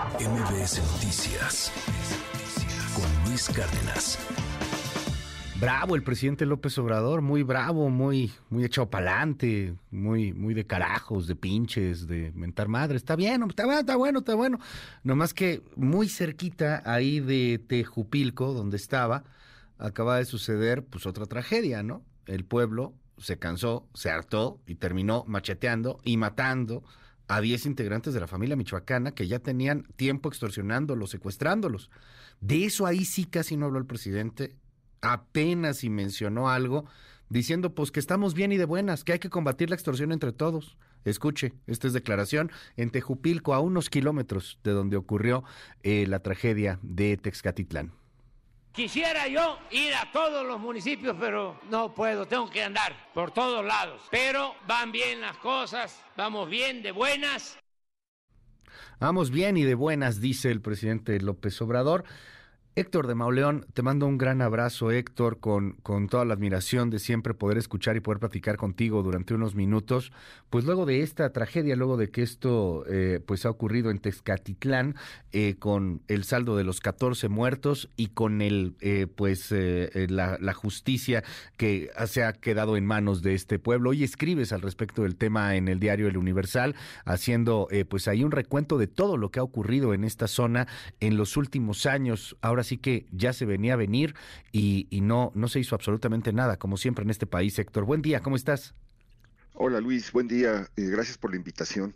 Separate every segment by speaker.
Speaker 1: MBS Noticias con Luis Cárdenas.
Speaker 2: Bravo el presidente López Obrador, muy bravo, muy, muy echado pa'lante, muy, muy de carajos, de pinches, de mentar madre. Está bien, está bueno, está bueno, está bueno. Nomás que muy cerquita ahí de Tejupilco, donde estaba, acaba de suceder pues otra tragedia, ¿no? El pueblo se cansó, se hartó y terminó macheteando y matando a 10 integrantes de la familia michoacana que ya tenían tiempo extorsionándolos, secuestrándolos. De eso ahí sí casi no habló el presidente, apenas si mencionó algo, diciendo pues que estamos bien y de buenas, que hay que combatir la extorsión entre todos. Escuche, esta es declaración en Tejupilco, a unos kilómetros de donde ocurrió eh, la tragedia de Texcatitlán.
Speaker 3: Quisiera yo ir a todos los municipios, pero no puedo, tengo que andar por todos lados. Pero van bien las cosas, vamos bien, de buenas.
Speaker 2: Vamos bien y de buenas, dice el presidente López Obrador. Héctor de Mauleón, te mando un gran abrazo, Héctor, con, con toda la admiración de siempre poder escuchar y poder platicar contigo durante unos minutos. Pues luego de esta tragedia, luego de que esto eh, pues ha ocurrido en Texcatitlán, eh, con el saldo de los 14 muertos y con el eh, pues la, la, justicia que se ha quedado en manos de este pueblo. Hoy escribes al respecto del tema en el diario El Universal, haciendo pues ahí un recuento de todo lo que ha ocurrido en esta zona en los últimos años. Ahora así que ya se venía a venir y, no, no se hizo absolutamente nada, como siempre en este país. Héctor, buen día, ¿cómo estás?
Speaker 4: Hola Luis, buen día, eh, gracias por la invitación.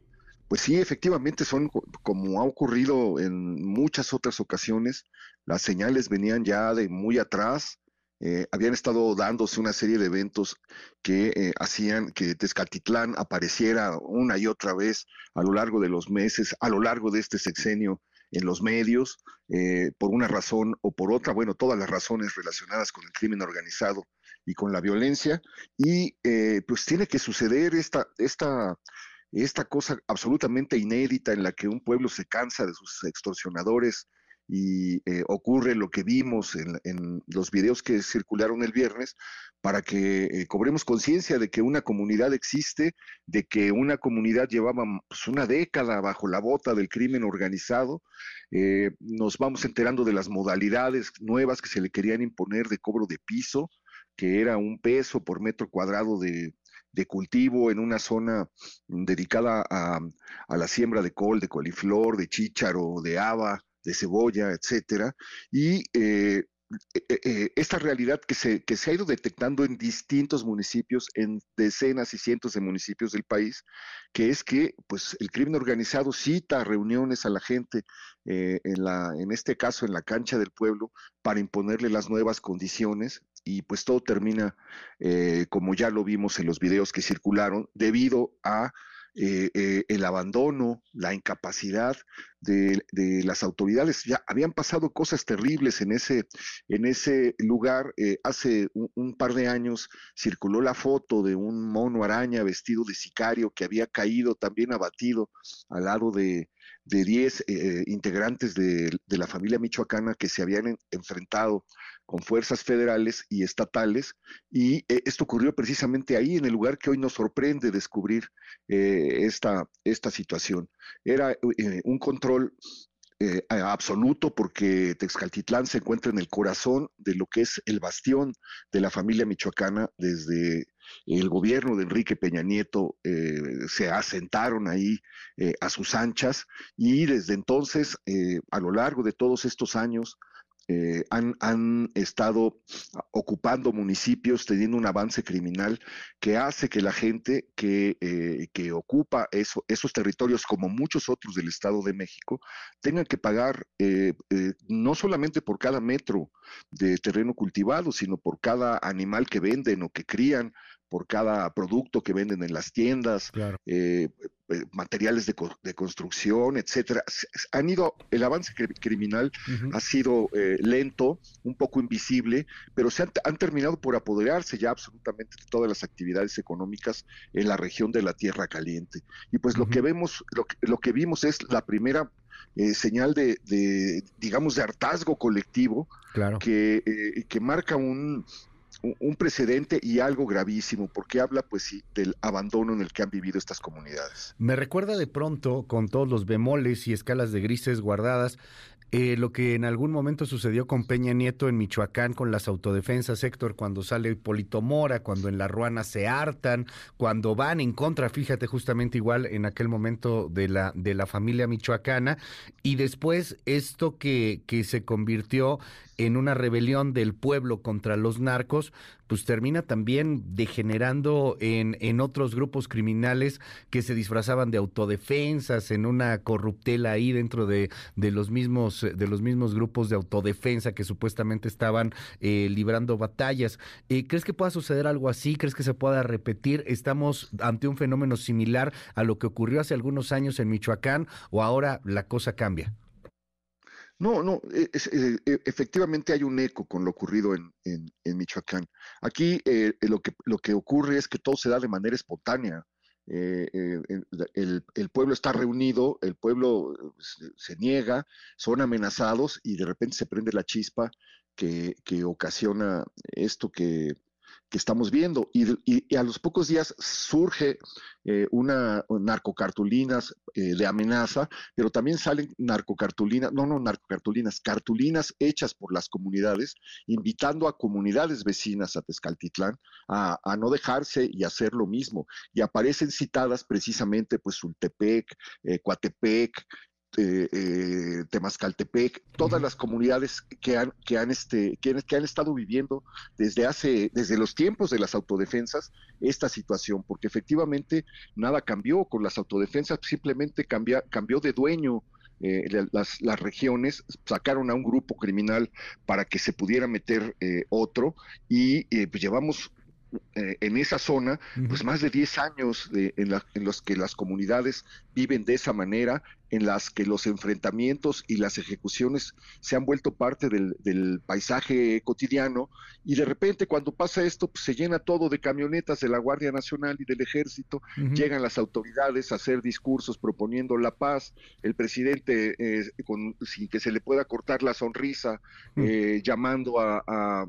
Speaker 4: Pues sí, efectivamente son como ha ocurrido en muchas otras ocasiones, las señales venían ya de muy atrás, eh, habían estado dándose una serie de eventos que eh, hacían que Tezcatitlán apareciera una y otra vez a lo largo de los meses, a lo largo de este sexenio en los medios, eh, por una razón o por otra, bueno, todas las razones relacionadas con el crimen organizado y con la violencia, y eh, pues tiene que suceder esta, esta, esta cosa absolutamente inédita en la que un pueblo se cansa de sus extorsionadores, y eh, ocurre lo que vimos en, los videos que circularon el viernes para que eh, cobremos conciencia de que una comunidad existe, de que una comunidad llevaba pues, una década bajo la bota del crimen organizado. Eh, nos vamos enterando de las modalidades nuevas que se le querían imponer de cobro de piso, que era un peso por metro cuadrado de, cultivo en una zona dedicada a, a, la siembra de col, de coliflor, de chícharo, de haba, de cebolla, etcétera, y eh, eh, eh, esta realidad que se, que se ha ido detectando en distintos municipios, en decenas y cientos de municipios del país, que es que pues, el crimen organizado cita reuniones a la gente, en, la, en este caso en la cancha del pueblo, para imponerle las nuevas condiciones y pues todo termina, como ya lo vimos en los videos que circularon, debido a el abandono, la incapacidad de, las autoridades. Ya habían pasado cosas terribles en ese, en ese lugar. Eh, hace un, par de años circuló la foto de un mono araña vestido de sicario que había caído también abatido al lado de, de 10 integrantes de, la familia michoacana que se habían enfrentado con fuerzas federales y estatales, y eh, esto ocurrió precisamente ahí, en el lugar que hoy nos sorprende descubrir eh, esta, esta situación. Era eh, un control absoluto porque Texcaltitlán se encuentra en el corazón de lo que es el bastión de la familia michoacana. Desde el gobierno de Enrique Peña Nieto se asentaron ahí a sus anchas y desde entonces, a lo largo de todos estos años, eh, han, han, estado ocupando municipios, teniendo un avance criminal que hace que la gente que, eh, que ocupa eso, esos territorios, como muchos otros del Estado de México, tengan que pagar eh, no solamente por cada metro de terreno cultivado, sino por cada animal que venden o que crían, por cada producto que venden en las tiendas, eh, eh, materiales de, de, construcción, etcétera. Han ido, el avance criminal ha sido eh, lento, un poco invisible, pero se han, terminado por apoderarse ya absolutamente de todas las actividades económicas en la región de la Tierra Caliente. Y pues lo que vemos, lo que, lo que vimos es la primera señal de, de, digamos, de hartazgo colectivo que, que marca un, un precedente y algo gravísimo, porque habla, pues sí, del abandono en el que han vivido estas comunidades.
Speaker 2: Me recuerda de pronto, con todos los bemoles y escalas de grises guardadas, eh, lo que en algún momento sucedió con Peña Nieto en Michoacán con las autodefensas, Héctor, cuando sale Hipólito Mora, cuando en la Ruana se hartan, cuando van en contra, fíjate, justamente igual en aquel momento de la, de la familia michoacana, y después esto que, que se convirtió en una rebelión del pueblo contra los narcos, pues termina también degenerando en, en otros grupos criminales que se disfrazaban de autodefensas, en una corruptela ahí dentro de, de los mismos, de los mismos grupos de autodefensa que supuestamente estaban eh, librando batallas. Eh, ¿Crees que pueda suceder algo así? ¿Crees que se pueda repetir? ¿Estamos ante un fenómeno similar a lo que ocurrió hace algunos años en Michoacán o ahora la cosa cambia?
Speaker 4: No, no, e, e, e, efectivamente hay un eco con lo ocurrido en, en, Michoacán. Aquí eh, lo, que, lo que ocurre es que todo se da de manera espontánea. Eh, eh, el, el, pueblo está reunido, el pueblo se, se, niega, son amenazados y de repente se prende la chispa que, que ocasiona esto que, que estamos viendo. Y, a los pocos días surge eh, una narcocartulinas eh, de amenaza, pero también salen narcocartulinas, no, no narcocartulinas, cartulinas hechas por las comunidades, invitando a comunidades vecinas a Tezcaltitlán a, no dejarse y hacer lo mismo. Y aparecen citadas precisamente pues Sultepec, eh, Coatepec, eh, eh, Temascaltepec, todas las comunidades que han, que han, este, que, han estado viviendo desde hace, desde los tiempos de las autodefensas, esta situación, porque efectivamente nada cambió con las autodefensas, simplemente cambia, cambió de dueño. Eh, las, las, regiones sacaron a un grupo criminal para que se pudiera meter eh, otro y pues llevamos eh, en esa zona, pues más de 10 años de, en, en, los que las comunidades viven de esa manera, en las que los enfrentamientos y las ejecuciones se han vuelto parte del, del paisaje cotidiano, y de repente cuando pasa esto, pues se llena todo de camionetas de la Guardia Nacional y del Ejército, llegan las autoridades a hacer discursos proponiendo la paz, el presidente, eh, con, sin que se le pueda cortar la sonrisa, eh, llamando a a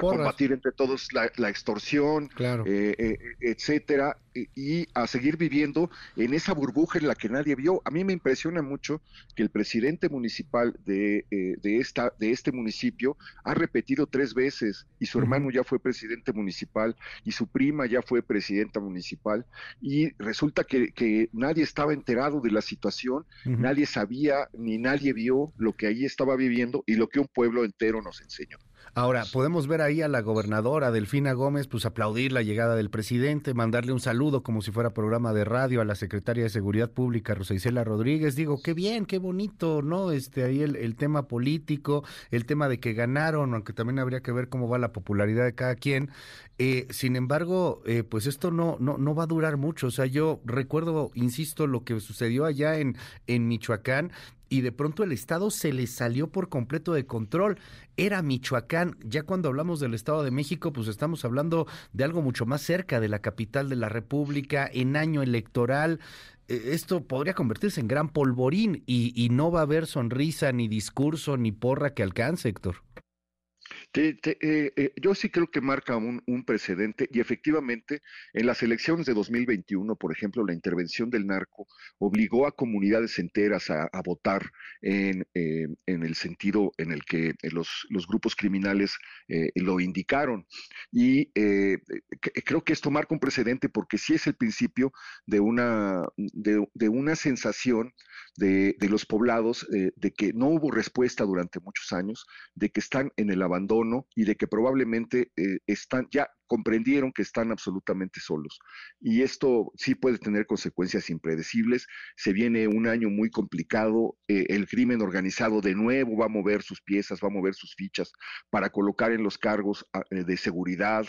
Speaker 4: combatir entre todos la, extorsión,
Speaker 2: claro.
Speaker 4: Eh, eh, etcétera, y, a seguir viviendo en esa burbuja en la que nadie vio. A mí me impresiona mucho que el presidente municipal de, eh, de, esta, de este municipio ha repetido tres veces, y su hermano ya fue presidente municipal, y su prima ya fue presidenta municipal, y resulta que, que nadie estaba enterado de la situación, nadie sabía ni nadie vio lo que ahí estaba viviendo y lo que un pueblo entero nos enseñó.
Speaker 2: Ahora, podemos ver ahí a la gobernadora Delfina Gómez, pues aplaudir la llegada del presidente, mandarle un saludo como si fuera programa de radio a la secretaria de Seguridad Pública, Rosa Isela Rodríguez. Digo, qué bien, qué bonito, ¿no? Este, ahí el, tema político, el tema de que ganaron, aunque también habría que ver cómo va la popularidad de cada quien. Eh, sin embargo, eh, pues esto no, no, no va a durar mucho. O sea, yo recuerdo, insisto, lo que sucedió allá en, en Michoacán y de pronto el Estado se le salió por completo de control. Era Michoacán. Ya cuando hablamos del Estado de México, pues estamos hablando de algo mucho más cerca de la capital de la República, en año electoral. E, esto podría convertirse en gran polvorín y, y no va a haber sonrisa, ni discurso, ni porra que alcance, Héctor.
Speaker 4: Te, eh, eh, yo sí creo que marca un, precedente y efectivamente en las elecciones de 2021, por ejemplo, la intervención del narco obligó a comunidades enteras a, votar en, eh, en, el sentido en el que los, los grupos criminales lo indicaron. Y creo que esto marca un precedente porque sí es el principio de una, de, de una sensación de, de los poblados de que no hubo respuesta durante muchos años, de que están en el abandono y de que probablemente eh, están ya comprendieron que están absolutamente solos. Y esto sí puede tener consecuencias impredecibles. Se viene un año muy complicado. Eh, el crimen organizado de nuevo va a mover sus piezas, va a mover sus fichas para colocar en los cargos ah, eh, de seguridad,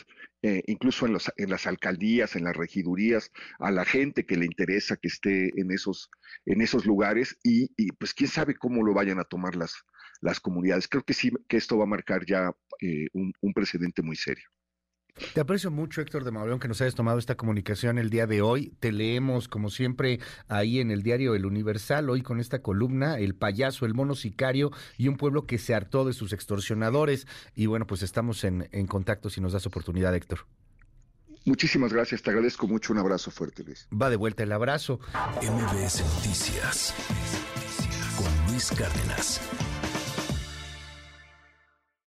Speaker 4: incluso en, las alcaldías, en las regidurías, a la gente que le interesa que esté en esos, en esos lugares y, y pues quién sabe cómo lo vayan a tomar las, las comunidades. Creo que sí, que esto va a marcar ya eh, un, precedente muy serio.
Speaker 2: Te aprecio mucho, Héctor de Mauleón, que nos hayas tomado esta comunicación el día de hoy. Te leemos, como siempre, ahí en el diario El Universal, hoy con esta columna, El payaso, el mono sicario y un pueblo que se hartó de sus extorsionadores. Y bueno, pues estamos en, en contacto si nos das oportunidad, Héctor.
Speaker 4: Muchísimas gracias, te agradezco mucho. Un abrazo fuerte, Luis.
Speaker 2: Va de vuelta el abrazo.
Speaker 1: MBS Noticias con Luis Cárdenas.